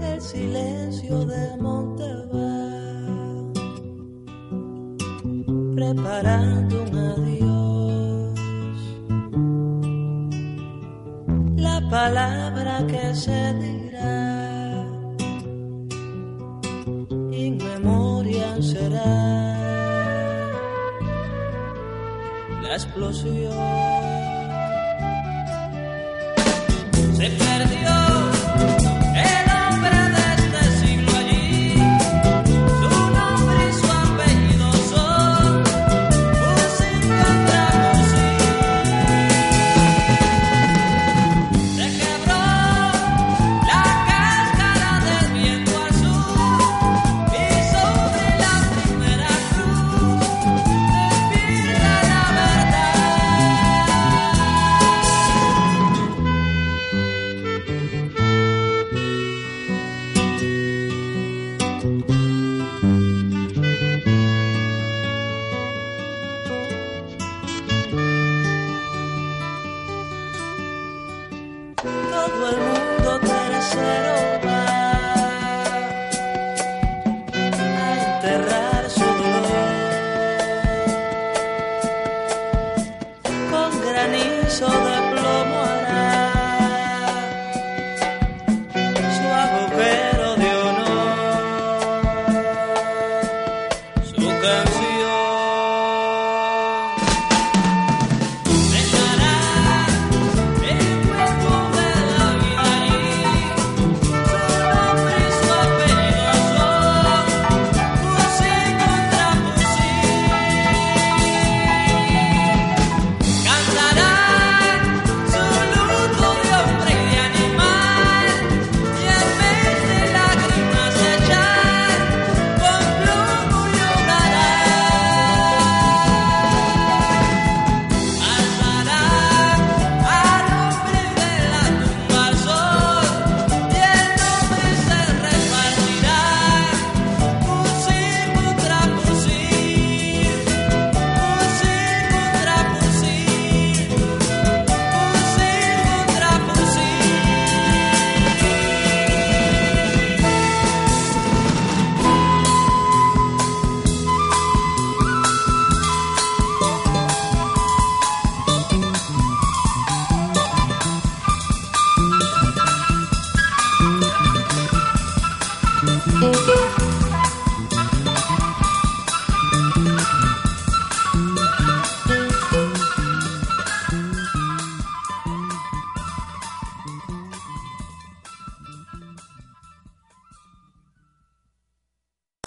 El silencio de Montevideo preparando un adiós. La palabra que se dirá, in memoria será. Explosión.